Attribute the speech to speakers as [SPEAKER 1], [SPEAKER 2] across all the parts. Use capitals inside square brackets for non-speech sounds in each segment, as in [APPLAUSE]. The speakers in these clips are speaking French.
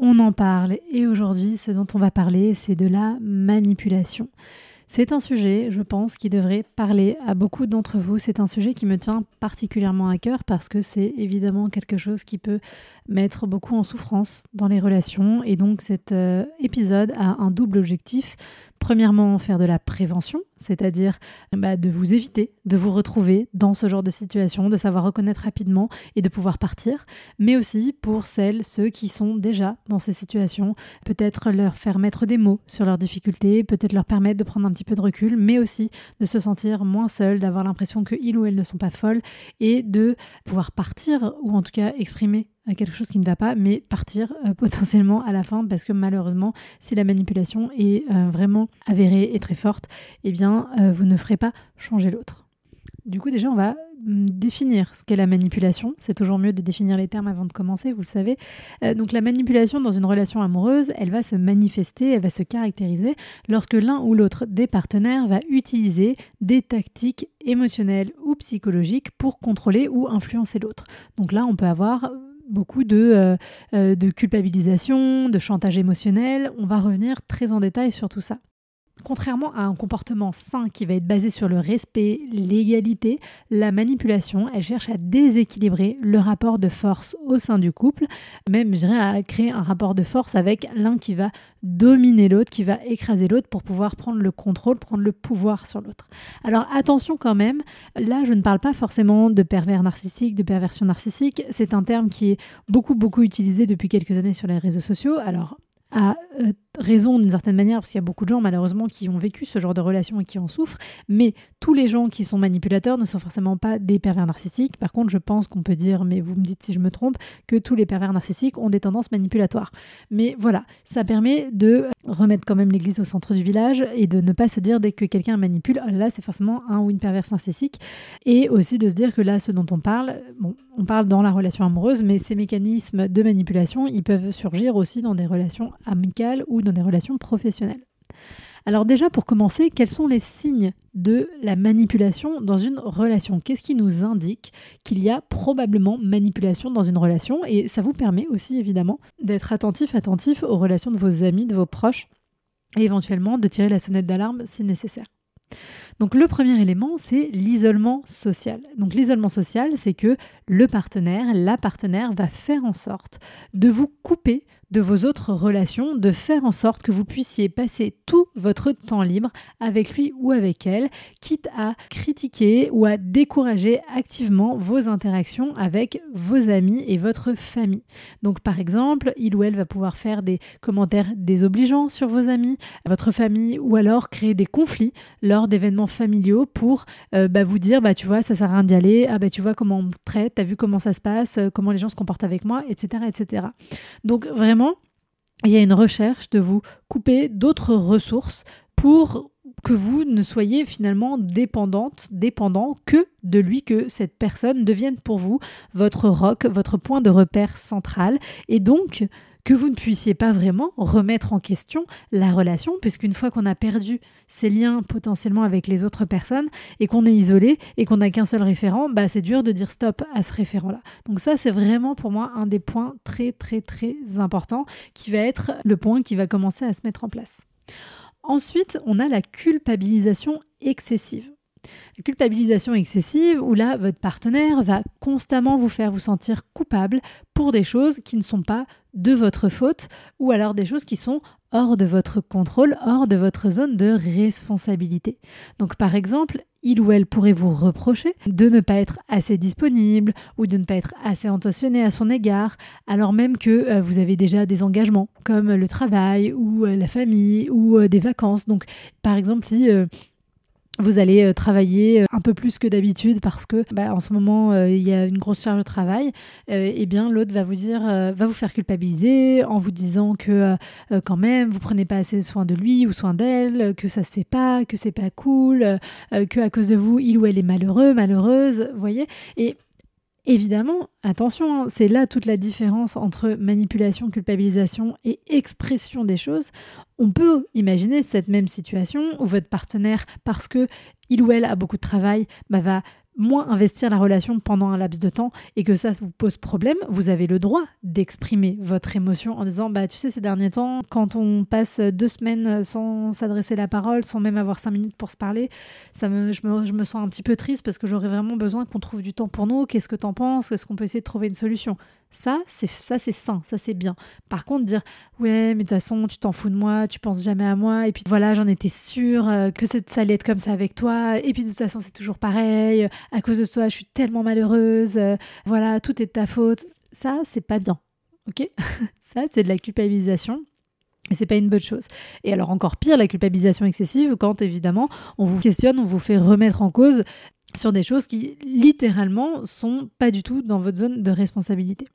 [SPEAKER 1] On en parle. Et aujourd'hui, ce dont on va parler, c'est de la manipulation. C'est un sujet, je pense, qui devrait parler à beaucoup d'entre vous. C'est un sujet qui me tient particulièrement à cœur parce que c'est évidemment quelque chose qui peut mettre beaucoup en souffrance dans les relations. Et donc cet euh, épisode a un double objectif. Premièrement, faire de la prévention, c'est-à-dire bah, de vous éviter de vous retrouver dans ce genre de situation, de savoir reconnaître rapidement et de pouvoir partir, mais aussi pour celles, ceux qui sont déjà dans ces situations, peut-être leur faire mettre des mots sur leurs difficultés, peut-être leur permettre de prendre un petit peu de recul, mais aussi de se sentir moins seul, d'avoir l'impression qu'ils ou elles ne sont pas folles et de pouvoir partir ou en tout cas exprimer quelque chose qui ne va pas, mais partir euh, [LAUGHS] potentiellement à la fin parce que malheureusement, si la manipulation est euh, vraiment avérée et très forte, eh bien, euh, vous ne ferez pas changer l'autre. Du coup, déjà, on va mm, définir ce qu'est la manipulation. C'est toujours mieux de définir les termes avant de commencer, vous le savez. donc la manipulation dans une relation amoureuse, elle va se manifester, elle va se caractériser lorsque l'un ou l'autre des partenaires va utiliser des tactiques émotionnelles ou psychologiques pour contrôler ou influencer l'autre. Donc là, on peut avoir beaucoup de, euh, euh, de culpabilisation, de chantage émotionnel. On va revenir très en détail sur tout ça. Contrairement à un comportement sain qui va être basé sur le respect, l'égalité, la manipulation, elle cherche à déséquilibrer le rapport de force au sein du couple, même je dirais à créer un rapport de force avec l'un qui va dominer l'autre, qui va écraser l'autre pour pouvoir prendre le contrôle, prendre le pouvoir sur l'autre. Alors attention quand même, là je ne parle pas forcément de pervers narcissique, de perversion narcissique, c'est un terme qui est beaucoup beaucoup utilisé depuis quelques années sur les réseaux sociaux. Alors à euh, raison d'une certaine manière, parce qu'il y a beaucoup de gens malheureusement qui ont vécu ce genre de relation et qui en souffrent, mais tous les gens qui sont manipulateurs ne sont forcément pas des pervers narcissiques. Par contre, je pense qu'on peut dire, mais vous me dites si je me trompe, que tous les pervers narcissiques ont des tendances manipulatoires. Mais voilà, ça permet de remettre quand même l'église au centre du village et de ne pas se dire dès que quelqu'un manipule, oh là c'est forcément un ou une perverse narcissique. Et aussi de se dire que là, ce dont on parle, bon, on parle dans la relation amoureuse, mais ces mécanismes de manipulation, ils peuvent surgir aussi dans des relations amicales ou des relations professionnelles. Alors déjà, pour commencer, quels sont les signes de la manipulation dans une relation? Qu'est-ce qui nous indique qu'il y a probablement manipulation dans une relation? Et ça vous permet aussi, évidemment, d'être attentif, attentif aux relations de vos amis, de vos proches, et éventuellement de tirer la sonnette d'alarme si nécessaire. Donc le premier élément, c'est l'isolement social. Donc l'isolement social, c'est que le partenaire, la partenaire va faire en sorte de vous couper de vos autres relations, de faire en sorte que vous puissiez passer tout votre temps libre avec lui ou avec elle, quitte à critiquer ou à décourager activement vos interactions avec vos amis et votre famille. Donc par exemple, il ou elle va pouvoir faire des commentaires désobligeants sur vos amis, votre famille, ou alors créer des conflits lors d'événements familiaux pour euh, bah, vous dire, bah, tu vois, ça sert à rien d'y aller, ah bah, tu vois comment on me traite, t'as vu comment ça se passe, euh, comment les gens se comportent avec moi, etc. etc. Donc vraiment, il y a une recherche de vous couper d'autres ressources pour que vous ne soyez finalement dépendante, dépendant que de lui, que cette personne devienne pour vous votre roc, votre point de repère central. Et donc, que vous ne puissiez pas vraiment remettre en question la relation, puisqu'une fois qu'on a perdu ces liens potentiellement avec les autres personnes et qu'on est isolé et qu'on n'a qu'un seul référent, bah c'est dur de dire stop à ce référent-là. Donc ça, c'est vraiment pour moi un des points très très très importants qui va être le point qui va commencer à se mettre en place. Ensuite, on a la culpabilisation excessive. La culpabilisation excessive, où là, votre partenaire va constamment vous faire vous sentir coupable pour des choses qui ne sont pas de votre faute, ou alors des choses qui sont hors de votre contrôle, hors de votre zone de responsabilité. Donc par exemple, il ou elle pourrait vous reprocher de ne pas être assez disponible ou de ne pas être assez intentionné à son égard, alors même que euh, vous avez déjà des engagements comme le travail ou euh, la famille ou euh, des vacances. Donc par exemple, si vous allez euh, travailler euh, un peu plus que d'habitude parce que bah, en ce moment euh, il y a une grosse charge de travail, et eh bien l'autre va vous dire, va vous faire culpabiliser en vous disant que quand même vous prenez pas assez soin de lui ou soin d'elle, que ça se fait pas, que c'est pas cool, que à cause de vous il ou elle est malheureux, malheureuse, voyez. Évidemment, attention, hein, c'est là toute la différence entre manipulation, culpabilisation et expression des choses. On peut imaginer cette même situation où votre partenaire, parce que il ou elle a beaucoup de travail, bah, va moins investir la relation pendant un laps de temps et que ça vous pose problème, vous avez le droit d'exprimer votre émotion en disant bah tu sais ces derniers temps quand on passe deux semaines sans s'adresser la parole, sans même avoir cinq minutes pour se parler, ça me, je, me, je me sens un petit peu triste parce que j'aurais vraiment besoin qu'on trouve du temps pour nous. Qu'est-ce que t'en penses? Est-ce qu'on peut essayer de trouver une solution? Ça, c'est ça, c'est sain, ça c'est bien. Par contre, dire ouais, mais de toute façon, tu t'en fous de moi, tu penses jamais à moi, et puis voilà, j'en étais sûre euh, que ça allait être comme ça avec toi, et puis de toute façon, c'est toujours pareil. À cause de toi, je suis tellement malheureuse. Euh, voilà, tout est de ta faute. Ça, c'est pas bien. Ok? [LAUGHS] Ça, c'est de la culpabilisation. Et c'est pas une bonne chose. Et alors encore pire, la culpabilisation excessive, quand évidemment on vous questionne, on vous fait remettre en cause sur des choses qui littéralement sont pas du tout dans votre zone de responsabilité.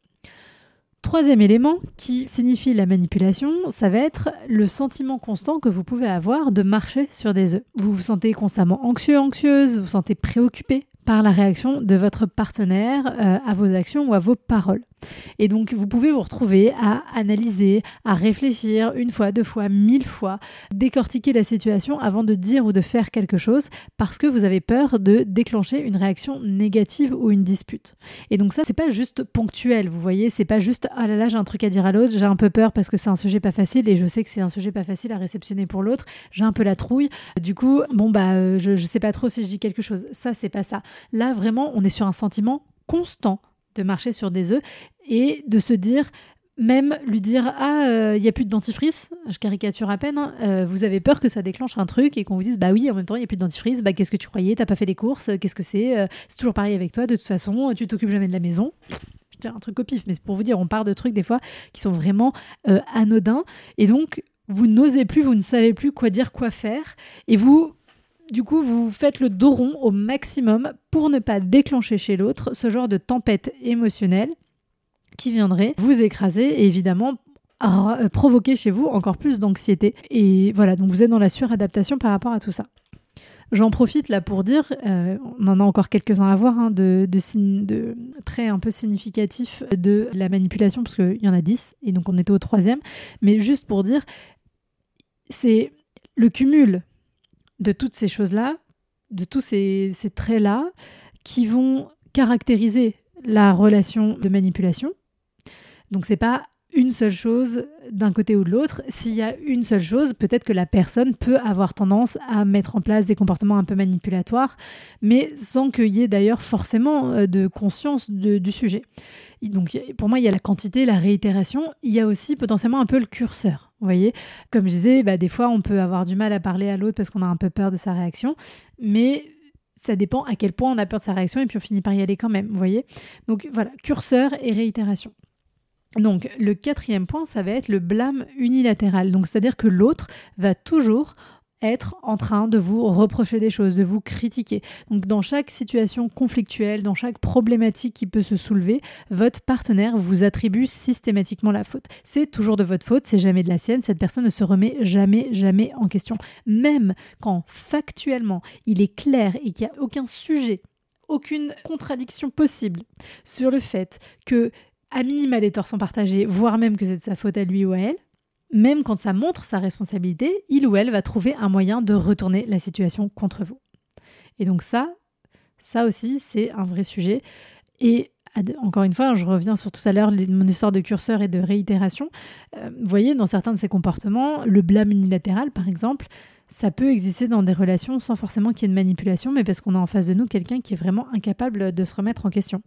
[SPEAKER 1] Troisième élément qui signifie la manipulation, ça va être le sentiment constant que vous pouvez avoir de marcher sur des œufs. Vous vous sentez constamment anxieux, anxieuse, vous vous sentez préoccupé par la réaction de votre partenaire euh, à vos actions ou à vos paroles. Et donc, vous pouvez vous retrouver à analyser, à réfléchir une fois, deux fois, mille fois, décortiquer la situation avant de dire ou de faire quelque chose parce que vous avez peur de déclencher une réaction négative ou une dispute. Et donc, ça, c'est pas juste ponctuel, vous voyez, c'est pas juste ah là là, j'ai un truc à dire à l'autre, j'ai un peu peur parce que c'est un sujet pas facile et je sais que c'est un sujet pas facile à réceptionner pour l'autre, j'ai un peu la trouille. Du coup, bon, bah, euh, je, je sais pas trop si je dis quelque chose. Ça, c'est pas ça. Là, vraiment, on est sur un sentiment constant de marcher sur des œufs et de se dire même lui dire ah il euh, y a plus de dentifrice je caricature à peine hein, euh, vous avez peur que ça déclenche un truc et qu'on vous dise bah oui en même temps il y a plus de dentifrice bah qu'est-ce que tu croyais? T'as pas fait les courses qu'est-ce que c'est euh, c'est toujours pareil avec toi de toute façon tu t'occupes jamais de la maison un truc au pif mais c'est pour vous dire on part de trucs des fois qui sont vraiment anodins et donc vous n'osez plus vous ne savez plus quoi dire quoi faire et vous du coup, vous faites le dos rond au maximum pour ne pas déclencher chez l'autre ce genre de tempête émotionnelle qui viendrait vous écraser et évidemment euh, provoquer chez vous encore plus d'anxiété. Et voilà, donc vous êtes dans la suradaptation par rapport à tout ça. J'en profite là pour dire, euh, on en a encore quelques-uns à voir, hein, de, de, traits un peu significatifs de la manipulation, parce qu'il y en a 10, et donc on était au troisième, mais juste pour dire, c'est le cumul de toutes ces choses-là, de tous ces, traits-là, qui vont caractériser la relation de manipulation. Donc c'est pas une seule chose d'un côté ou de l'autre. S'il y a une seule chose, peut-être que la personne peut avoir tendance à mettre en place des comportements un peu manipulatoires, mais sans qu'il y ait d'ailleurs forcément euh, de conscience du sujet. Donc pour moi, il y a la quantité, la réitération, il y a aussi potentiellement un peu le curseur. Vous voyez, comme je disais, bah, des fois on peut avoir du mal à parler à l'autre parce qu'on a un peu peur de sa réaction, mais ça dépend à quel point on a peur de sa réaction et puis on finit par y aller quand même, vous voyez. Donc voilà, curseur et réitération. Donc le quatrième point, ça va être le blâme unilatéral. Donc c'est-à-dire que l'autre va toujours être en train de vous reprocher des choses, de vous critiquer. Donc dans chaque situation conflictuelle, dans chaque problématique qui peut se soulever, votre partenaire vous attribue systématiquement la faute. C'est toujours de votre faute, c'est jamais de la sienne, cette personne ne se remet jamais, jamais en question. Même quand factuellement il est clair et qu'il n'y a aucun sujet, aucune contradiction possible sur le fait que à minima les torts sont partagés, voire même que c'est de sa faute à lui ou à elle, même quand ça montre sa responsabilité, il ou elle va trouver un moyen de retourner la situation contre vous. Et donc ça, ça aussi, c'est un vrai sujet. Et encore une fois, je reviens sur tout à l'heure mon histoire de curseur et de réitération. Euh, vous voyez, dans certains de ces comportements, le blâme unilatéral, par exemple, ça peut exister dans des relations sans forcément qu'il y ait de manipulation, mais parce qu'on a en face de nous quelqu'un qui est vraiment incapable de se remettre en question.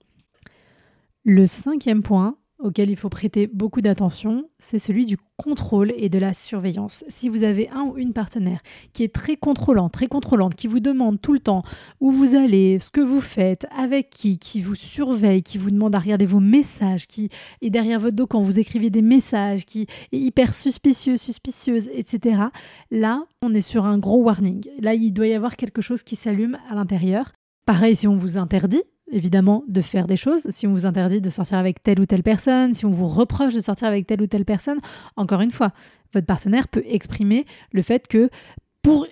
[SPEAKER 1] Le cinquième point, auquel il faut prêter beaucoup d'attention, c'est celui du contrôle et de la surveillance. Si vous avez un ou une partenaire qui est très contrôlant, très contrôlante, qui vous demande tout le temps où vous allez, ce que vous faites, avec qui, qui vous surveille, qui vous demande à regarder vos messages, qui est derrière votre dos quand vous écrivez des messages, qui est hyper suspicieux, suspicieuse, etc. Là, on est sur un gros warning. Là, il doit y avoir quelque chose qui s'allume à l'intérieur. Pareil, si on vous interdit, évidemment de faire des choses. Si on vous interdit de sortir avec telle ou telle personne, si on vous reproche de sortir avec telle ou telle personne, encore une fois, votre partenaire peut exprimer le fait que pour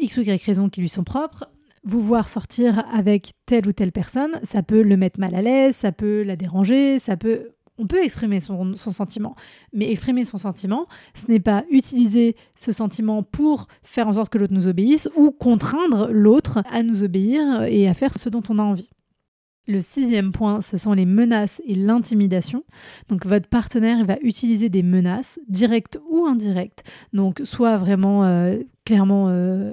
[SPEAKER 1] X ou Y raisons qui lui sont propres, vous voir sortir avec telle ou telle personne, ça peut le mettre mal à l'aise, ça peut la déranger, ça peut on peut exprimer son, son, sentiment, mais exprimer son sentiment, ce n'est pas utiliser ce sentiment pour faire en sorte que l'autre nous obéisse ou contraindre l'autre à nous obéir et à faire ce dont on a envie. Le sixième point, ce sont les menaces et l'intimidation. Donc votre partenaire va utiliser des menaces, directes ou indirectes. Donc soit vraiment euh, clairement... Euh,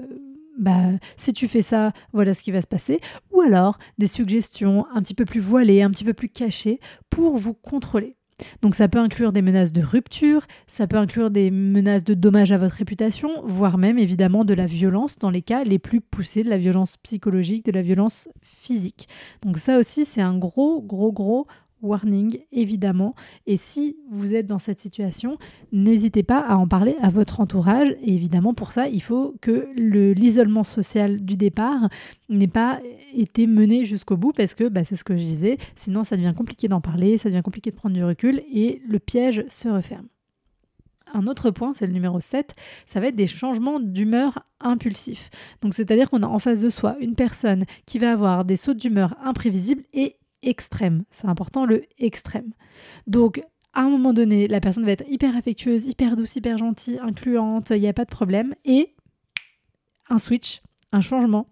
[SPEAKER 1] bah, si tu fais ça, voilà ce qui va se passer. Ou alors des suggestions un petit peu plus voilées, un petit peu plus cachées pour vous contrôler. Donc ça peut inclure des menaces de rupture, ça peut inclure des menaces de dommages à votre réputation, voire même évidemment de la violence dans les cas les plus poussés, de la violence psychologique, de la violence physique. Donc ça aussi c'est un gros, gros, gros warning, évidemment. Et si vous êtes dans cette situation, n'hésitez pas à en parler à votre entourage. Et évidemment, pour ça, il faut que l'isolement social du départ n'ait pas été mené jusqu'au bout, parce que bah, c'est ce que je disais, sinon ça devient compliqué d'en parler, ça devient compliqué de prendre du recul, et le piège se referme. Un autre point, c'est le numéro 7, ça va être des changements d'humeur impulsifs. Donc c'est-à-dire qu'on a en face de soi une personne qui va avoir des sauts d'humeur imprévisibles et extrême. C'est important, le extrême. Donc, à un moment donné, la personne va être hyper affectueuse, hyper douce, hyper gentille, incluante, il n'y a pas de problème. Et un switch, un changement,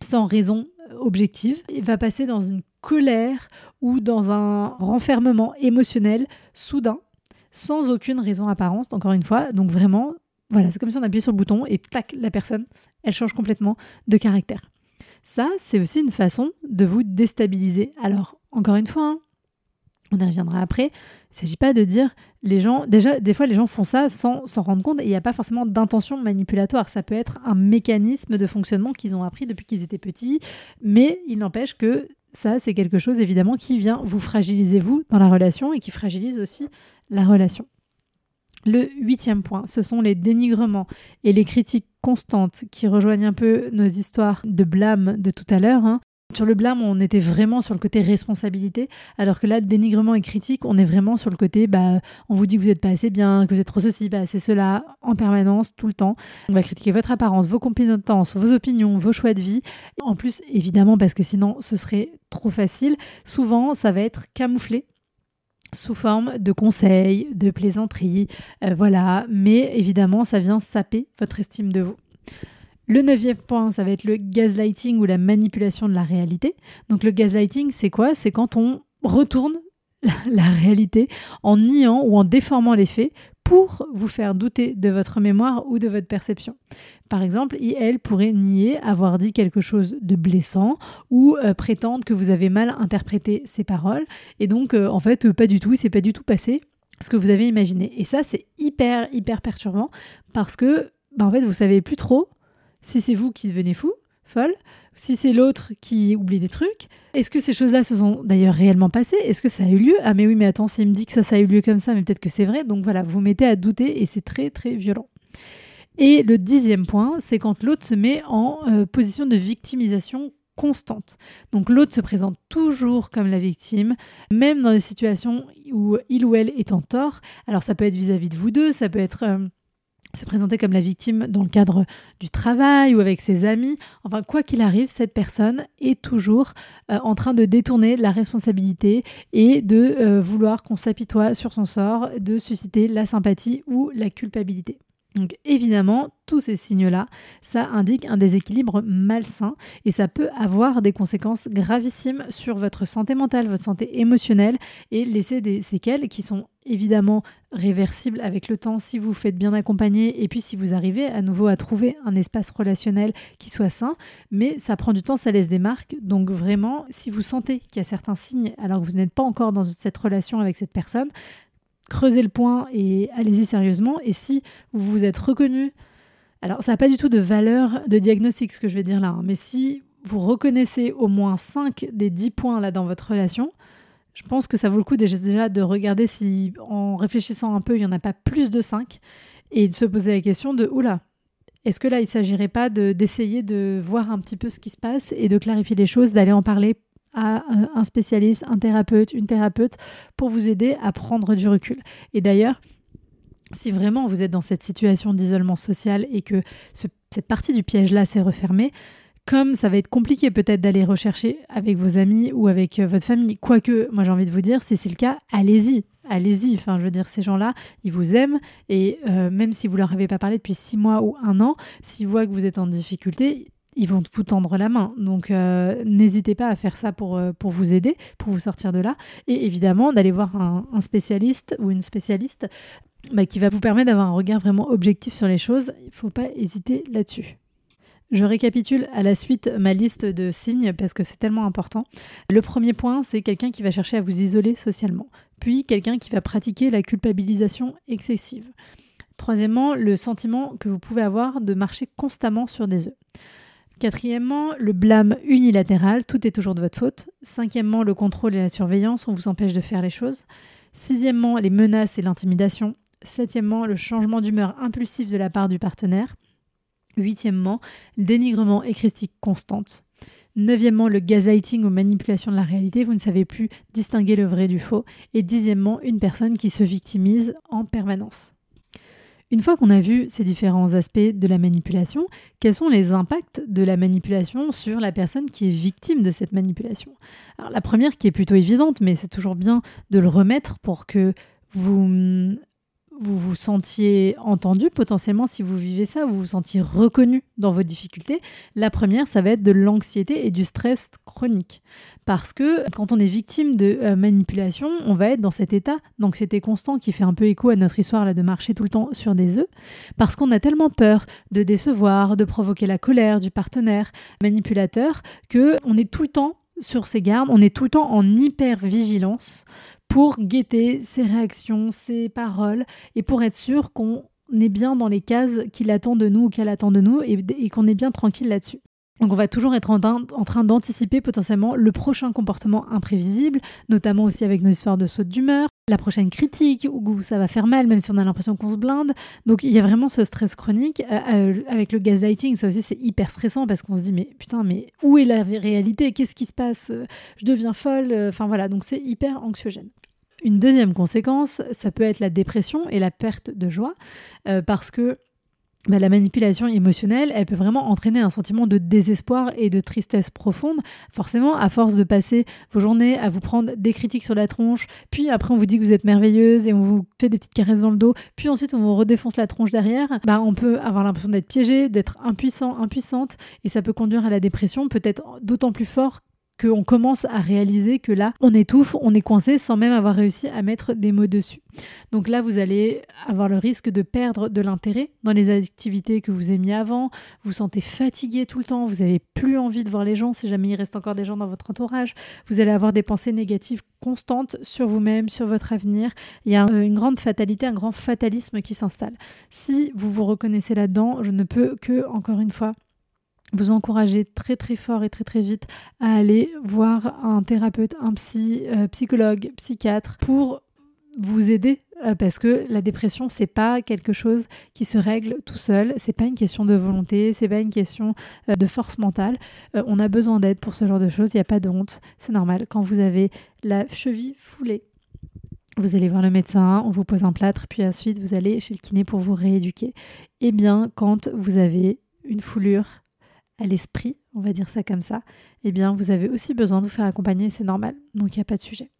[SPEAKER 1] sans raison objective, il va passer dans une colère ou dans un renfermement émotionnel soudain, sans aucune raison apparente, encore une fois. Donc vraiment, voilà, c'est comme si on appuyait sur le bouton et tac, la personne, elle change complètement de caractère. Ça, c'est aussi une façon de vous déstabiliser. Alors, encore une fois, hein, on y reviendra après. Il ne s'agit pas de dire les gens. Déjà, des fois, les gens font ça sans s'en rendre compte et il n'y a pas forcément d'intention manipulatoire. Ça peut être un mécanisme de fonctionnement qu'ils ont appris depuis qu'ils étaient petits, mais il n'empêche que ça, c'est quelque chose évidemment qui vient vous fragiliser vous dans la relation et qui fragilise aussi la relation. Le huitième point, ce sont les dénigrements et les critiques constantes qui rejoignent un peu nos histoires de blâme de tout à l'heure. Hein. Sur le blâme, on était vraiment sur le côté responsabilité, alors que là, dénigrement et critique, on est vraiment sur le côté, bah, on vous dit que vous n'êtes pas assez bien, que vous êtes trop ceci, pas assez cela, en permanence, tout le temps. On va critiquer votre apparence, vos compétences, vos opinions, vos choix de vie. En plus, évidemment, parce que sinon, ce serait trop facile, souvent, ça va être camouflé sous forme de conseils, de plaisanteries, euh, voilà. Mais évidemment, ça vient saper votre estime de vous. Le neuvième point, ça va être le gaslighting ou la manipulation de la réalité. Donc le gaslighting, c'est quoi? C'est quand on retourne [LAUGHS] la réalité en niant ou en déformant les faits pour vous faire douter de votre mémoire ou de votre perception. Par exemple, elle pourrait nier avoir dit quelque chose de blessant ou euh, prétendre que vous avez mal interprété ses paroles et donc euh, en fait pas du tout, c'est pas du tout passé ce que vous avez imaginé. Et ça c'est hyper hyper perturbant parce que bah, en fait vous savez plus trop si c'est vous qui devenez fou, folle, si c'est l'autre qui oublie des trucs, est-ce que ces choses-là se sont d'ailleurs réellement passées? Est-ce que ça a eu lieu? Ah mais oui, mais attends, s'il me dit que ça, ça a eu lieu comme ça, mais peut-être que c'est vrai. Donc voilà, vous mettez à douter et c'est très très violent. Et le dixième point, c'est quand l'autre se met en euh, position de victimisation constante. Donc l'autre se présente toujours comme la victime, même dans des situations où il ou elle est en tort. Alors ça peut être vis-à-vis de vous deux, ça peut être... Euh, se présenter comme la victime dans le cadre du travail ou avec ses amis. Enfin, quoi qu'il arrive, cette personne est toujours euh, en train de détourner la responsabilité et de euh, vouloir qu'on s'apitoie sur son sort, de susciter la sympathie ou la culpabilité. Donc évidemment, tous ces signes-là, ça indique un déséquilibre malsain et ça peut avoir des conséquences gravissimes sur votre santé mentale, votre santé émotionnelle et laisser des séquelles qui sont évidemment réversibles avec le temps si vous faites bien accompagner et puis si vous arrivez à nouveau à trouver un espace relationnel qui soit sain, mais ça prend du temps, ça laisse des marques. Donc vraiment, si vous sentez qu'il y a certains signes alors que vous n'êtes pas encore dans cette relation avec cette personne, creusez le point et allez-y sérieusement. Et si vous vous êtes reconnu, alors ça n'a pas du tout de valeur de diagnostic ce que je vais dire là, hein, mais si vous reconnaissez au moins 5 des 10 points là dans votre relation, je pense que ça vaut le coup déjà de regarder si en réfléchissant un peu, il n'y en a pas plus de 5 et de se poser la question de oula, est-ce que là il ne s'agirait pas d'essayer de voir un petit peu ce qui se passe et de clarifier les choses, d'aller en parler à euh, un spécialiste, un thérapeute, une thérapeute pour vous aider à prendre du recul. Et d'ailleurs, si vraiment vous êtes dans cette situation d'isolement social et que cette partie du piège-là s'est refermée, comme ça va être compliqué peut-être d'aller rechercher avec vos amis ou avec euh, votre famille, quoique, moi j'ai envie de vous dire, si c'est le cas, allez-y, allez-y. Enfin, je veux dire, ces gens-là, ils vous aiment et euh, même si vous leur avez pas parlé depuis six mois ou un an, s'ils voient que vous êtes en difficulté, ils vont vous tendre la main. Donc euh, n'hésitez pas à faire ça pour, euh, pour vous aider, pour vous sortir de là. Et évidemment, d'aller voir un, spécialiste ou une spécialiste bah, qui va vous permettre d'avoir un regard vraiment objectif sur les choses. Il ne faut pas hésiter là-dessus. Je récapitule à la suite ma liste de signes parce que c'est tellement important. Le premier point, c'est quelqu'un qui va chercher à vous isoler socialement. Puis quelqu'un qui va pratiquer la culpabilisation excessive. Troisièmement, le sentiment que vous pouvez avoir de marcher constamment sur des œufs. Quatrièmement, le blâme unilatéral, tout est toujours de votre faute. Cinquièmement, le contrôle et la surveillance, on vous empêche de faire les choses. Sixièmement, les menaces et l'intimidation. Septièmement, le changement d'humeur impulsif de la part du partenaire. Huitièmement, dénigrement et critique constante. Neuvièmement, le gaslighting ou manipulation de la réalité, vous ne savez plus distinguer le vrai du faux. Et dixièmement, une personne qui se victimise en permanence. Une fois qu'on a vu ces différents aspects de la manipulation, quels sont les impacts de la manipulation sur la personne qui est victime de cette manipulation? Alors la première qui est plutôt évidente, mais c'est toujours bien de le remettre pour que vous vous vous sentiez entendu potentiellement si vous vivez ça, vous vous sentiez reconnu dans vos difficultés. La première, ça va être de l'anxiété et du stress chronique. Parce que quand on est victime de euh, manipulation, on va être dans cet état d'anxiété constant qui fait un peu écho à notre histoire là de marcher tout le temps sur des œufs. Parce qu'on a tellement peur de décevoir, de provoquer la colère du partenaire manipulateur, que on est tout le temps sur ses gardes, on est tout le temps en hyper vigilance pour guetter ses réactions, ses paroles, et pour être sûr qu'on est bien dans les cases qu'il attend de nous ou qu'elle attend de nous, et, qu'on est bien tranquille là-dessus. Donc on va toujours être en, train d'anticiper potentiellement le prochain comportement imprévisible, notamment aussi avec nos histoires de saute d'humeur, la prochaine critique où ça va faire mal même si on a l'impression qu'on se blinde. Donc il y a vraiment ce stress chronique. Euh, euh, avec le gaslighting, ça aussi c'est hyper stressant parce qu'on se dit mais putain mais où est la réalité? Qu'est-ce qui se passe? Je deviens folle. Enfin voilà, donc c'est hyper anxiogène. Une deuxième conséquence, ça peut être la dépression et la perte de joie, euh, parce que bah, la manipulation émotionnelle, elle peut vraiment entraîner un sentiment de désespoir et de tristesse profonde. Forcément, à force de passer vos journées à vous prendre des critiques sur la tronche, puis après on vous dit que vous êtes merveilleuse et on vous fait des petites caresses dans le dos, puis ensuite on vous redéfonce la tronche derrière, bah, on peut avoir l'impression d'être piégé, d'être impuissant, impuissante, et ça peut conduire à la dépression, peut-être d'autant plus fort qu'on commence à réaliser que là, on étouffe, on est coincé sans même avoir réussi à mettre des mots dessus. Donc là, vous allez avoir le risque de perdre de l'intérêt dans les activités que vous aimiez avant, vous vous sentez fatigué tout le temps, vous n'avez plus envie de voir les gens si jamais il reste encore des gens dans votre entourage, vous allez avoir des pensées négatives constantes sur vous-même, sur votre avenir. Il y a une grande fatalité, un grand fatalisme qui s'installe. Si vous vous reconnaissez là-dedans, je ne peux que, encore une fois, vous encourager très très fort et très très vite à aller voir un thérapeute, un psy, euh, psychologue, psychiatre pour vous aider euh, parce que la dépression c'est pas quelque chose qui se règle tout seul, c'est pas une question de volonté, c'est pas une question euh, de force mentale. on a besoin d'aide pour ce genre de choses, il n'y a pas de honte, c'est normal. Quand vous avez la cheville foulée, vous allez voir le médecin, on vous pose un plâtre, puis ensuite vous allez chez le kiné pour vous rééduquer. Et eh bien, quand vous avez une foulure à l'esprit, on va dire ça comme ça, eh bien vous avez aussi besoin de vous faire accompagner, c'est normal, donc il n'y a pas de sujet.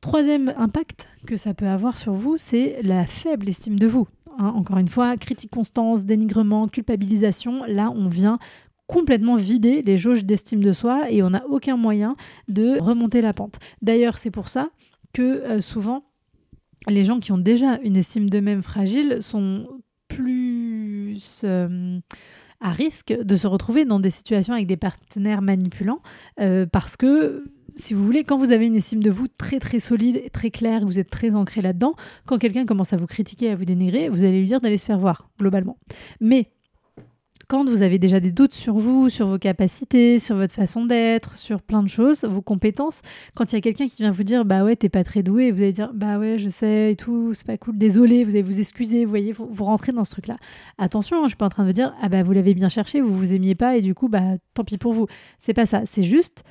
[SPEAKER 1] Troisième impact que ça peut avoir sur vous, c'est la faible estime de vous. Hein, encore une fois, critique constance, dénigrement, culpabilisation, là on vient complètement vider les jauges d'estime de soi et on n'a aucun moyen de remonter la pente. D'ailleurs, c'est pour ça que euh, souvent, les gens qui ont déjà une estime d'eux-mêmes fragile sont plus euh, à risque de se retrouver dans des situations avec des partenaires manipulants euh, parce que si vous voulez, quand vous avez une estime de vous très très solide et très claire, vous êtes très ancré là-dedans, quand quelqu'un commence à vous critiquer, à vous dénigrer, vous allez lui dire d'aller se faire voir, globalement. Mais quand vous avez déjà des doutes sur vous, sur vos capacités, sur votre façon d'être, sur plein de choses, vos compétences, quand il y a quelqu'un qui vient vous dire bah ouais, t'es pas très doué, vous allez dire bah ouais, je sais et tout, c'est pas cool, désolé, vous allez vous excuser, vous voyez, vous, vous rentrez dans ce truc-là. Attention, hein, je suis pas en train de vous dire ah bah vous l'avez bien cherché, vous vous aimiez pas et du coup bah tant pis pour vous. C'est pas ça, c'est juste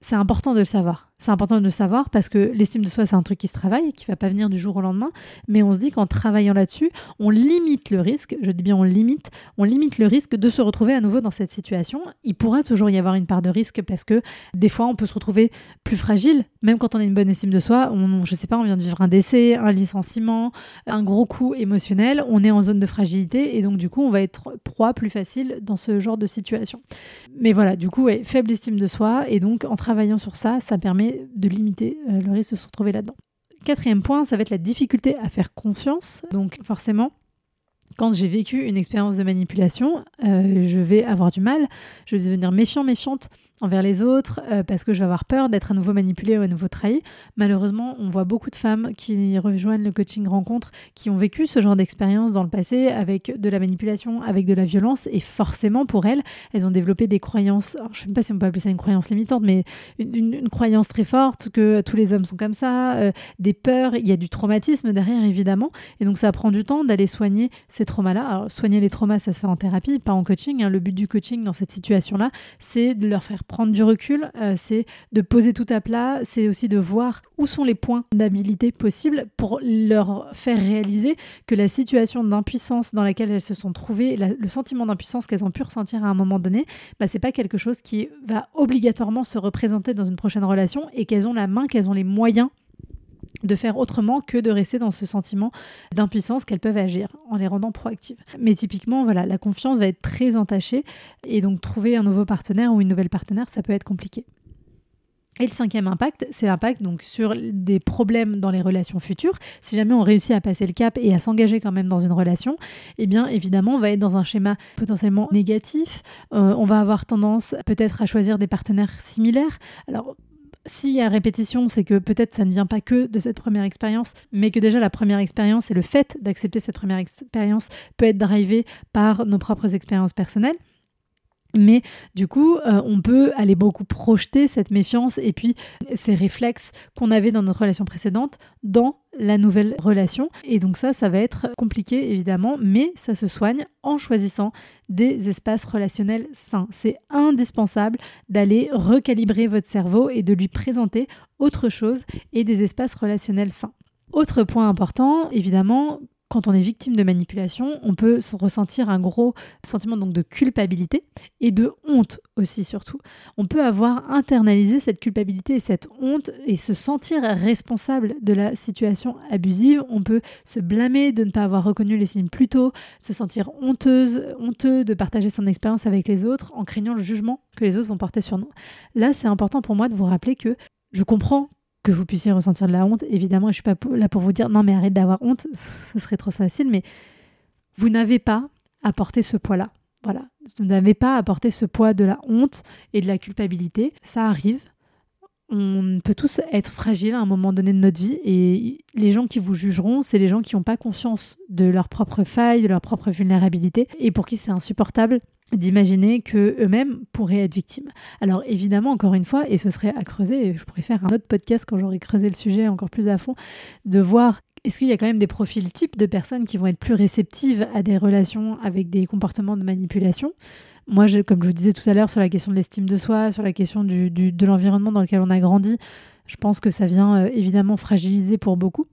[SPEAKER 1] c'est important de le savoir. C'est important de le savoir parce que l'estime de soi, c'est un truc qui se travaille, qui va pas venir du jour au lendemain. Mais on se dit qu'en travaillant là-dessus, on limite le risque. Je dis bien on limite. On limite le risque de se retrouver à nouveau dans cette situation. Il pourra toujours y avoir une part de risque parce que des fois, on peut se retrouver plus fragile, même quand on a une bonne estime de soi. On, je sais pas, on vient de vivre un décès, un licenciement, un gros coup émotionnel. On est en zone de fragilité et donc du coup, on va être proie plus facile dans ce genre de situation. Mais voilà, du coup, faible estime de soi et donc en travaillant sur ça, ça permet de limiter euh, le risque de se retrouver là-dedans. Quatrième point, ça va être la difficulté à faire confiance. Donc forcément, quand j'ai vécu une expérience de manipulation, euh, je vais avoir du mal, je vais devenir méfiant, méfiante envers les autres euh, parce que je vais avoir peur d'être à nouveau manipulée ou à nouveau trahie. Malheureusement, on voit beaucoup de femmes qui rejoignent le coaching rencontre qui ont vécu ce genre d'expérience dans le passé avec de la manipulation, avec de la violence et forcément pour elles, elles ont développé des croyances, je ne sais pas si on peut appeler ça une croyance limitante, mais une, croyance très forte que tous les hommes sont comme ça, euh, des peurs, il y a du traumatisme derrière évidemment et donc ça prend du temps d'aller soigner ces traumas-là. Alors soigner les traumas, ça se fait en thérapie, pas en coaching. Hein. Le but du coaching dans cette situation-là, c'est de leur faire prendre du recul, euh, c'est de poser tout à plat, c'est aussi de voir où sont les points d'habilité possibles pour leur faire réaliser que la situation d'impuissance dans laquelle elles se sont trouvées, le sentiment d'impuissance qu'elles ont pu ressentir à un moment donné, bah, c'est pas quelque chose qui va obligatoirement se représenter dans une prochaine relation et qu'elles ont la main, qu'elles ont les moyens de faire autrement que de rester dans ce sentiment d'impuissance qu'elles peuvent agir en les rendant proactives. Mais typiquement, voilà, la confiance va être très entachée et donc trouver un nouveau partenaire ou une nouvelle partenaire, ça peut être compliqué. Et le cinquième impact, c'est l'impact donc sur des problèmes dans les relations futures. Si jamais on réussit à passer le cap et à s'engager quand même dans une relation, eh bien évidemment on va être dans un schéma potentiellement négatif. Euh, on va avoir tendance peut-être à choisir des partenaires similaires. Alors s'il y a répétition, c'est que peut-être ça ne vient pas que de cette première expérience, mais que déjà la première expérience et le fait d'accepter cette première expérience peut être drivé par nos propres expériences personnelles. Mais du coup, euh, on peut aller beaucoup projeter cette méfiance et puis ces réflexes qu'on avait dans notre relation précédente dans la nouvelle relation. Et donc ça, ça va être compliqué évidemment, mais ça se soigne en choisissant des espaces relationnels sains. C'est indispensable d'aller recalibrer votre cerveau et de lui présenter autre chose et des espaces relationnels sains. Autre point important, évidemment, quand on est victime de manipulation, on peut ressentir un gros sentiment donc de culpabilité et de honte aussi surtout. On peut avoir internalisé cette culpabilité et cette honte et se sentir responsable de la situation abusive. On peut se blâmer de ne pas avoir reconnu les signes plus tôt, se sentir honteuse, honteux de partager son expérience avec les autres en craignant le jugement que les autres vont porter sur nous. Là, c'est important pour moi de vous rappeler que je comprends que vous puissiez ressentir de la honte. Évidemment, je suis pas là pour vous dire non, mais arrête d'avoir honte, [LAUGHS] ce serait trop facile, mais vous n'avez pas à porter ce poids-là. Voilà, vous n'avez pas à porter ce poids de la honte et de la culpabilité. Ça arrive. On peut tous être fragiles à un moment donné de notre vie et les gens qui vous jugeront, c'est les gens qui n'ont pas conscience de leurs propres failles, de leur propre vulnérabilité et pour qui c'est insupportable d'imaginer que eux-mêmes pourraient être victimes. Alors évidemment, encore une fois, et ce serait à creuser, je pourrais faire un autre podcast quand j'aurai creusé le sujet encore plus à fond, de voir est-ce qu'il y a quand même des profils types de personnes qui vont être plus réceptives à des relations avec des comportements de manipulation? Moi, comme je vous disais tout à l'heure sur la question de l'estime de soi, sur la question du, de l'environnement dans lequel on a grandi, je pense que ça vient euh, évidemment fragiliser pour beaucoup.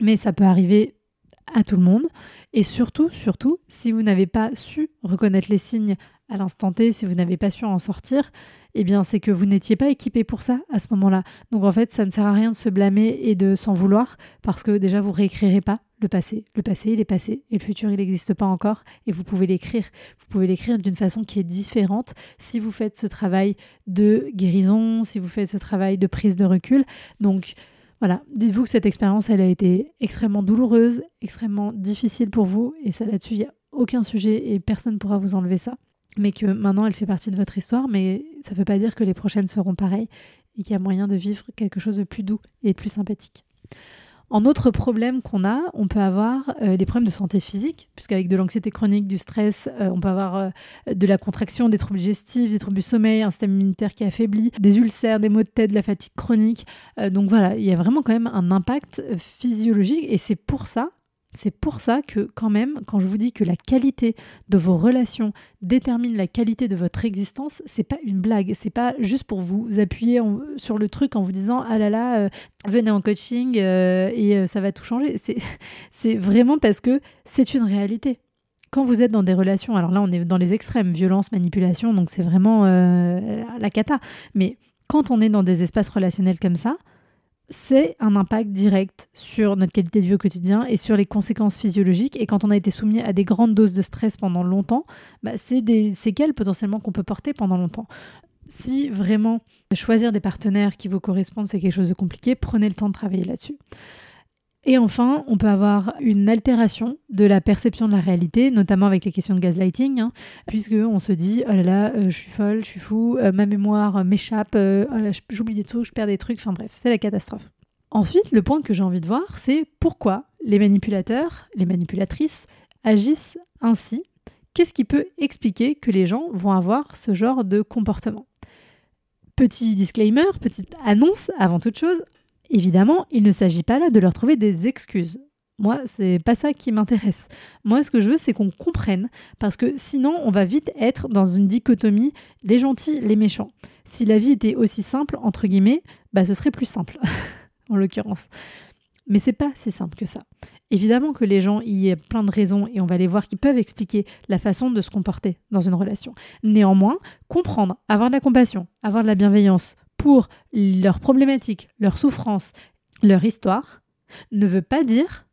[SPEAKER 1] Mais ça peut arriver à tout le monde. Et surtout, surtout, si vous n'avez pas su reconnaître les signes à l'instant T, si vous n'avez pas su en sortir, eh bien c'est que vous n'étiez pas équipé pour ça à ce moment-là. Donc en fait, ça ne sert à rien de se blâmer et de s'en vouloir parce que déjà vous réécrirez pas le passé. Le passé, il est passé et le futur, il n'existe pas encore et vous pouvez l'écrire. Vous pouvez l'écrire d'une façon qui est différente si vous faites ce travail de guérison, si vous faites ce travail de prise de recul. Donc voilà, dites-vous que cette expérience, elle a été extrêmement douloureuse, extrêmement difficile pour vous et ça là-dessus, il n'y a aucun sujet et personne ne pourra vous enlever ça. Mais que maintenant, elle fait partie de votre histoire, mais ça ne veut pas dire que les prochaines seront pareilles et qu'il y a moyen de vivre quelque chose de plus doux et de plus sympathique. En autre problème qu'on a, on peut avoir euh, des problèmes de santé physique, puisqu'avec de l'anxiété chronique, du stress, euh, on peut avoir euh, de la contraction, des troubles digestifs, des troubles du sommeil, un système immunitaire qui affaiblit, des ulcères, des maux de tête, de la fatigue chronique. donc voilà, il y a vraiment quand même un impact physiologique et c'est pour ça c'est pour ça que quand même, quand je vous dis que la qualité de vos relations détermine la qualité de votre existence, c'est pas une blague, c'est pas juste pour vous appuyer sur le truc en vous disant ah là là, euh, venez en coaching euh, et euh, ça va tout changer. [LAUGHS] C'est vraiment parce que c'est une réalité. Quand vous êtes dans des relations, alors là on est dans les extrêmes, violence, manipulation, donc c'est vraiment la cata. Mais quand on est dans des espaces relationnels comme ça, c'est un impact direct sur notre qualité de vie au quotidien et sur les conséquences physiologiques. Et quand on a été soumis à des grandes doses de stress pendant longtemps, bah, c'est des séquelles potentiellement qu'on peut porter pendant longtemps. Si vraiment choisir des partenaires qui vous correspondent, c'est quelque chose de compliqué, prenez le temps de travailler là-dessus. Et enfin, on peut avoir une altération de la perception de la réalité, notamment avec les questions de gaslighting, hein, puisque on se dit oh là là, euh, je suis folle, je suis fou, euh, ma mémoire m'échappe, euh, oh j'oublie des trucs, je perds des trucs, enfin bref, c'est la catastrophe. Ensuite, le point que j'ai envie de voir, c'est pourquoi les manipulateurs, les manipulatrices agissent ainsi. Qu'est-ce qui peut expliquer que les gens vont avoir ce genre de comportement? Petit disclaimer, petite annonce avant toute chose, Évidemment, il ne s'agit pas là de leur trouver des excuses. Moi, c'est pas ça qui m'intéresse. Moi, ce que je veux, c'est qu'on comprenne, parce que sinon, on va vite être dans une dichotomie les gentils, les méchants. Si la vie était aussi simple, entre guillemets, bah, ce serait plus simple, [LAUGHS] en l'occurrence. Mais c'est pas si simple que ça. Évidemment que les gens, y a plein de raisons et on va les voir qui peuvent expliquer la façon de se comporter dans une relation. Néanmoins, comprendre, avoir de la compassion, avoir de la bienveillance pour leurs problématiques, leurs souffrances, leur histoire, ne veut pas dire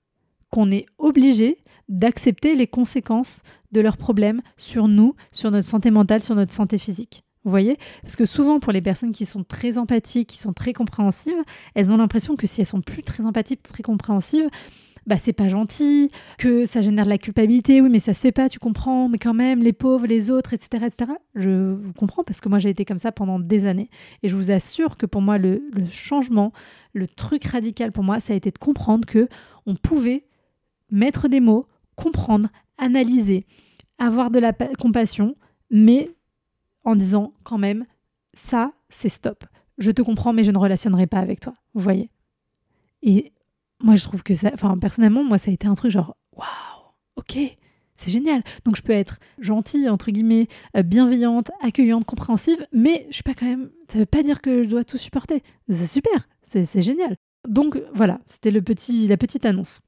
[SPEAKER 1] qu'on est obligé d'accepter les conséquences de leurs problèmes sur nous, sur notre santé mentale, sur notre santé physique. Vous voyez? Parce que souvent, pour les personnes qui sont très empathiques, qui sont très compréhensives, elles ont l'impression que si elles sont plus très empathiques, très compréhensives, bah c'est pas gentil, que ça génère de la culpabilité, oui mais ça se fait pas, tu comprends, mais quand même les pauvres, les autres, etc. etc. Je vous comprends parce que moi j'ai été comme ça pendant des années et je vous assure que pour moi le, le changement, le truc radical pour moi, ça a été de comprendre que on pouvait mettre des mots, comprendre, analyser, avoir de la compassion, mais en disant quand même ça c'est stop. Je te comprends mais je ne relationnerai pas avec toi. Vous voyez? Et moi, je trouve que ça. Enfin, personnellement, moi, ça a été un truc genre, waouh, ok, c'est génial. Donc, je peux être gentille, entre guillemets, euh, bienveillante, accueillante, compréhensive, mais je suis pas quand même. Ça veut pas dire que je dois tout supporter. C'est super, c'est génial. Donc, voilà, c'était le petit, la petite annonce.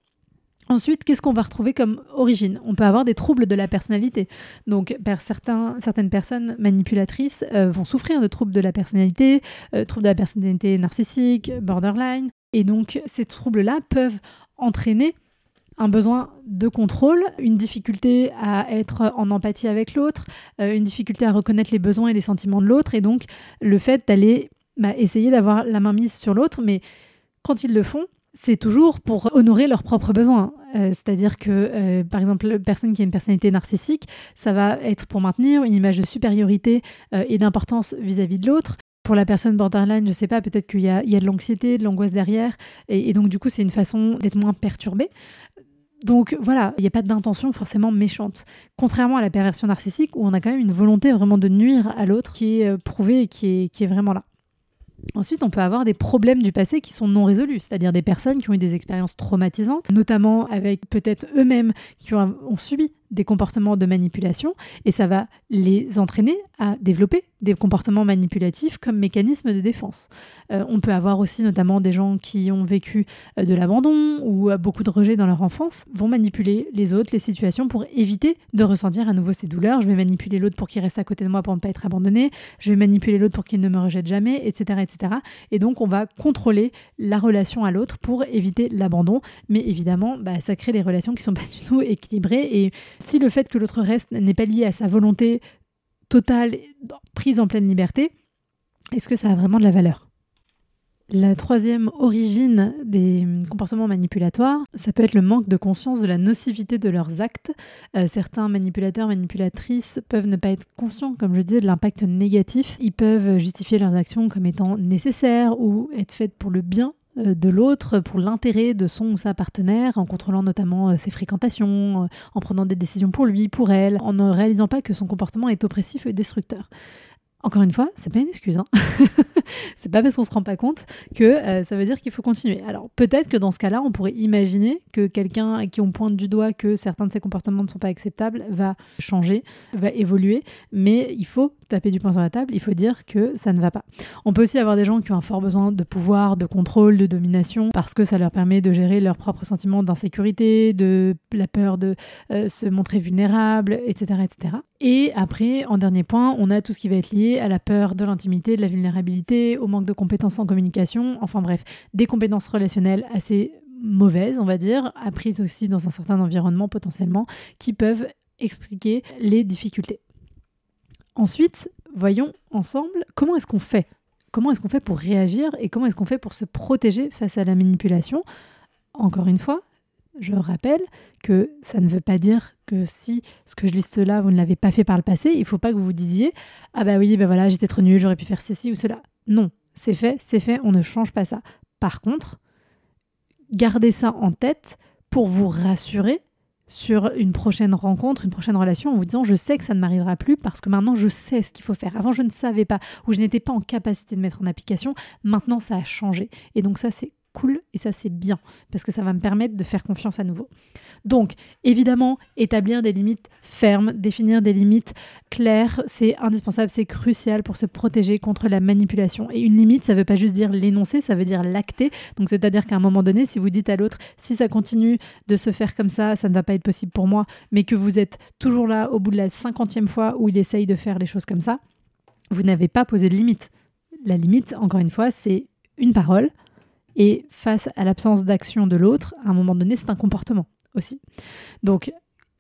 [SPEAKER 1] Ensuite, qu'est-ce qu'on va retrouver comme origine? On peut avoir des troubles de la personnalité. Donc, certaines personnes manipulatrices euh, vont souffrir de troubles de la personnalité, euh, troubles de la personnalité narcissique, borderline, et donc ces troubles-là peuvent entraîner un besoin de contrôle, une difficulté à être en empathie avec l'autre, euh, une difficulté à reconnaître les besoins et les sentiments de l'autre, et donc le fait d'aller bah, essayer d'avoir la main mise sur l'autre, mais quand ils le font, c'est toujours pour honorer leurs propres besoins. Euh, c'est-à-dire que, euh, par exemple, la personne qui a une personnalité narcissique, ça va être pour maintenir une image de supériorité et d'importance vis-à-vis de l'autre pour la personne borderline, je sais pas, peut-être qu'il y, a, de l'anxiété, de l'angoisse derrière, et, donc du coup c'est une façon d'être moins perturbé. Donc voilà, il n'y a pas d'intention forcément méchante. Contrairement à la perversion narcissique, où on a quand même une volonté vraiment de nuire à l'autre qui est euh, prouvée et qui est vraiment là. Ensuite, on peut avoir des problèmes du passé qui sont non résolus, c'est-à-dire des personnes qui ont eu des expériences traumatisantes, notamment avec peut-être eux-mêmes qui ont, subi des comportements de manipulation et ça va les entraîner à développer des comportements manipulatifs comme mécanisme de défense. Euh, on peut avoir aussi notamment des gens qui ont vécu euh, de l'abandon ou euh, beaucoup de rejet dans leur enfance, vont manipuler les autres, les situations pour éviter de ressentir à nouveau ces douleurs. Je vais manipuler l'autre pour qu'il reste à côté de moi pour ne pas être abandonné, je vais manipuler l'autre pour qu'il ne me rejette jamais, etc., etc. Et donc on va contrôler la relation à l'autre pour éviter l'abandon. Mais évidemment, bah, ça crée des relations qui sont pas du tout équilibrées. Et si le fait que l'autre reste n'est pas lié à sa volonté totale, prise en pleine liberté, est-ce que ça a vraiment de la valeur? La troisième origine des comportements manipulatoires, ça peut être le manque de conscience de la nocivité de leurs actes. Euh, certains manipulateurs, manipulatrices peuvent ne pas être conscients, comme je disais, de l'impact négatif. Ils peuvent justifier leurs actions comme étant nécessaires ou être faites pour le bien de l'autre pour l'intérêt de son ou sa partenaire, en contrôlant notamment euh, ses fréquentations, euh, en prenant des décisions pour lui, pour elle, en ne réalisant pas que son comportement est oppressif et destructeur. Encore une fois, c'est pas une excuse. Hein. [LAUGHS] c'est pas parce qu'on se rend pas compte que euh, ça veut dire qu'il faut continuer. Alors peut-être que dans ce cas-là, on pourrait imaginer que quelqu'un à qui on pointe du doigt que certains de ses comportements ne sont pas acceptables va changer, va évoluer, mais il faut taper du poing sur la table, il faut dire que ça ne va pas. On peut aussi avoir des gens qui ont un fort besoin de pouvoir, de contrôle, de domination, parce que ça leur permet de gérer leurs propres sentiments d'insécurité, de la peur de euh, se montrer vulnérable, etc., etc. Et après, en dernier point, on a tout ce qui va être lié à la peur de l'intimité, de la vulnérabilité, au manque de compétences en communication, enfin bref, des compétences relationnelles assez mauvaises, on va dire, apprises aussi dans un certain environnement potentiellement, qui peuvent expliquer les difficultés. Ensuite, voyons ensemble comment est-ce qu'on fait? Comment est-ce qu'on fait pour réagir et comment est-ce qu'on fait pour se protéger face à la manipulation? Encore une fois, je rappelle que ça ne veut pas dire que si ce que je liste là, vous ne l'avez pas fait par le passé, il ne faut pas que vous vous disiez Ah bah oui, ben voilà, j'étais trop nul, j'aurais pu faire ceci ou cela. Non, c'est fait, c'est fait, on ne change pas ça. Par contre, gardez ça en tête pour vous rassurer sur une prochaine rencontre, une prochaine relation, en vous disant je sais que ça ne m'arrivera plus parce que maintenant je sais ce qu'il faut faire. Avant je ne savais pas ou je n'étais pas en capacité de mettre en application. Maintenant ça a changé. Et donc ça c'est cool et ça c'est bien parce que ça va me permettre de faire confiance à nouveau. Donc évidemment, établir des limites fermes, définir des limites claires, c'est indispensable, c'est crucial pour se protéger contre la manipulation. Et une limite, ça veut pas juste dire l'énoncer, ça veut dire l'acter. Donc c'est-à-dire qu'à un moment donné, si vous dites à l'autre, si ça continue de se faire comme ça, ça ne va pas être possible pour moi, mais que vous êtes toujours là au bout de la cinquantième fois où il essaye de faire les choses comme ça, vous n'avez pas posé de limite. La limite, encore une fois, c'est une parole, et face à l'absence d'action de l'autre, à un moment donné, c'est un comportement aussi. Donc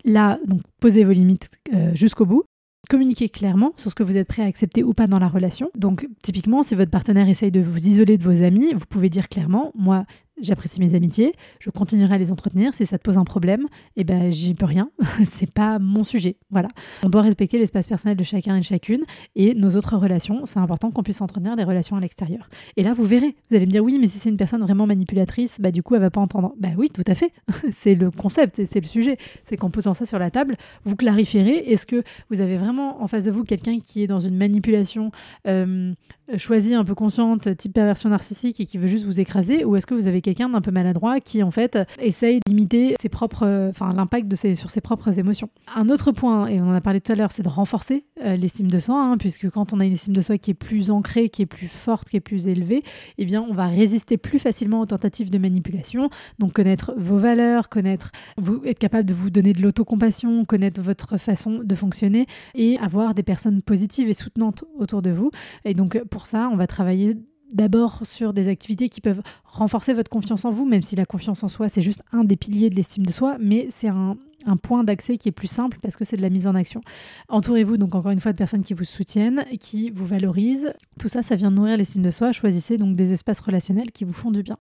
[SPEAKER 1] là, donc, posez vos limites euh, jusqu'au bout. Communiquez clairement sur ce que vous êtes prêt à accepter ou pas dans la relation. Donc, typiquement, si votre partenaire essaye de vous isoler de vos amis, vous pouvez dire clairement Moi, j'apprécie mes amitiés, je continuerai à les entretenir. Si ça te pose un problème, eh ben j'y peux rien, [LAUGHS] c'est pas mon sujet. Voilà. On doit respecter l'espace personnel de chacun et de chacune et nos autres relations. C'est important qu'on puisse entretenir des relations à l'extérieur. Et là, vous verrez. Vous allez me dire oui, mais si c'est une personne vraiment manipulatrice, bah du coup, elle va pas entendre. Bah oui, tout à fait. [LAUGHS] c'est le concept, c'est le sujet. C'est qu'en posant ça sur la table, vous clarifierez. Est-ce que vous avez vraiment en face de vous quelqu'un qui est dans une manipulation euh, choisie un peu consciente, type perversion narcissique et qui veut juste vous écraser, ou est-ce que vous avez quelqu'un d'un peu maladroit qui en fait essaye d'imiter ses propres, enfin l'impact de ses, sur ses propres émotions. Un autre point, et on en a parlé tout à l'heure, c'est de renforcer euh, l'estime de soi, hein, puisque quand on a une estime de soi qui est plus ancrée, qui est plus forte, qui est plus élevée, eh bien on va résister plus facilement aux tentatives de manipulation. Donc connaître vos valeurs, connaître, vous être capable de vous donner de l'autocompassion, connaître votre façon de fonctionner et avoir des personnes positives et soutenantes autour de vous. Et donc pour ça, on va travailler d'abord sur des activités qui peuvent renforcer votre confiance en vous, même si la confiance en soi, c'est juste un des piliers de l'estime de soi, mais c'est un, point d'accès qui est plus simple parce que c'est de la mise en action. Entourez-vous donc encore une fois de personnes qui vous soutiennent, qui vous valorisent. Tout ça, ça vient nourrir l'estime de soi. Choisissez donc des espaces relationnels qui vous font du bien.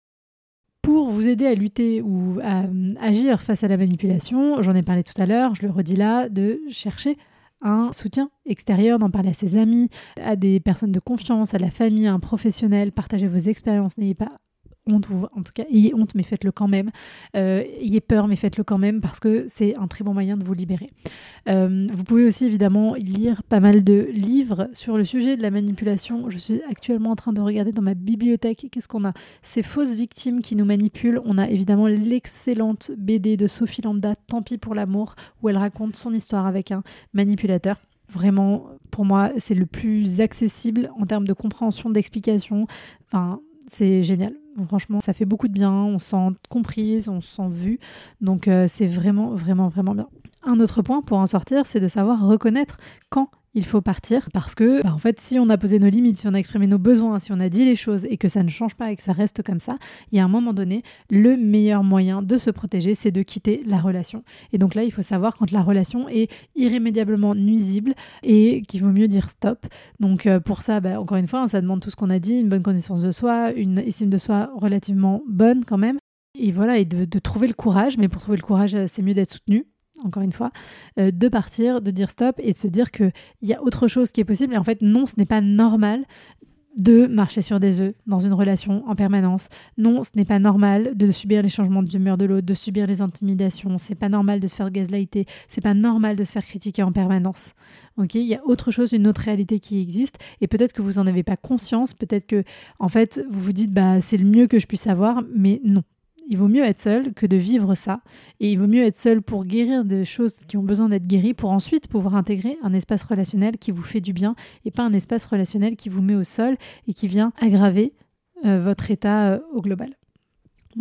[SPEAKER 1] Pour vous aider à lutter ou à agir face à la manipulation, j'en ai parlé tout à l'heure, je le redis là, de chercher un soutien extérieur, d'en parler à ses amis, à des personnes de confiance, à la famille, à un professionnel, partagez vos expériences, n'ayez pas honte, ou en tout cas ayez honte, mais faites-le quand même. Euh, ayez peur, mais faites-le quand même parce que c'est un très bon moyen de vous libérer. Euh, vous pouvez aussi évidemment lire pas mal de livres sur le sujet de la manipulation. Je suis actuellement en train de regarder dans ma bibliothèque qu'est-ce qu'on a. Ces fausses victimes qui nous manipulent. On a évidemment l'excellente BD de Sophie Lambda, Tant pis pour l'amour, où elle raconte son histoire avec un manipulateur. Vraiment, pour moi, c'est le plus accessible en termes de compréhension, d'explication. Enfin, c'est génial. Franchement, ça fait beaucoup de bien. On se sent comprise, on se sent vu. Donc, euh, c'est vraiment, vraiment, vraiment bien. Un autre point pour en sortir, c'est de savoir reconnaître quand il faut partir parce que, bah, en fait, si on a posé nos limites, si on a exprimé nos besoins, si on a dit les choses et que ça ne change pas et que ça reste comme ça, il y a un moment donné, le meilleur moyen de se protéger, c'est de quitter la relation. Et donc là, il faut savoir quand la relation est irrémédiablement nuisible et qu'il vaut mieux dire stop. Donc euh, pour ça, bah, encore une fois, hein, ça demande tout ce qu'on a dit, une bonne connaissance de soi, une estime de soi relativement bonne quand même. Et voilà, et de, de trouver le courage, mais pour trouver le courage, c'est mieux d'être soutenu encore une fois, euh, de partir, de dire stop et de se dire qu'il y a autre chose qui est possible. Et en fait, non, ce n'est pas normal de marcher sur des œufs dans une relation en permanence. Non, ce n'est pas normal de subir les changements d'humeur de l'autre, de subir les intimidations. C'est pas normal de se faire gaslighter. C'est pas normal de se faire critiquer en permanence. Ok, il y a autre chose, une autre réalité qui existe. Et peut-être que vous en avez pas conscience. Peut-être que, en fait, vous vous dites, bah, c'est le mieux que je puisse avoir. Mais non, il vaut mieux être seul que de vivre ça. Et il vaut mieux être seul pour guérir des choses qui ont besoin d'être guéries, pour ensuite pouvoir intégrer un espace relationnel qui vous fait du bien et pas un espace relationnel qui vous met au sol et qui vient aggraver euh, votre état euh, au global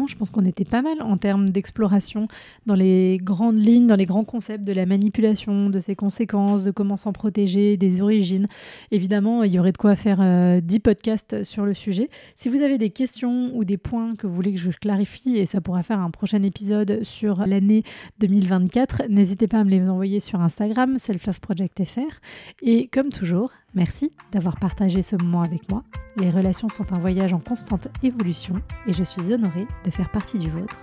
[SPEAKER 1] je pense qu'on était pas mal en termes d'exploration dans les grandes lignes, dans les grands concepts de la manipulation, de ses conséquences, de comment s'en protéger, des origines. Évidemment, il y aurait de quoi faire euh, dix 10 podcasts sur le sujet. Si vous avez des questions ou des points que vous voulez que je clarifie, et ça pourra faire un prochain épisode sur l'année 2024, n'hésitez pas à me les envoyer sur Instagram, selfloveprojectfr. Et comme toujours, Merci d'avoir partagé ce moment avec moi. Les relations sont un voyage en constante évolution et je suis honorée de faire partie du vôtre.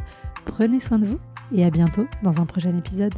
[SPEAKER 1] Prenez soin de vous et à bientôt dans un prochain épisode.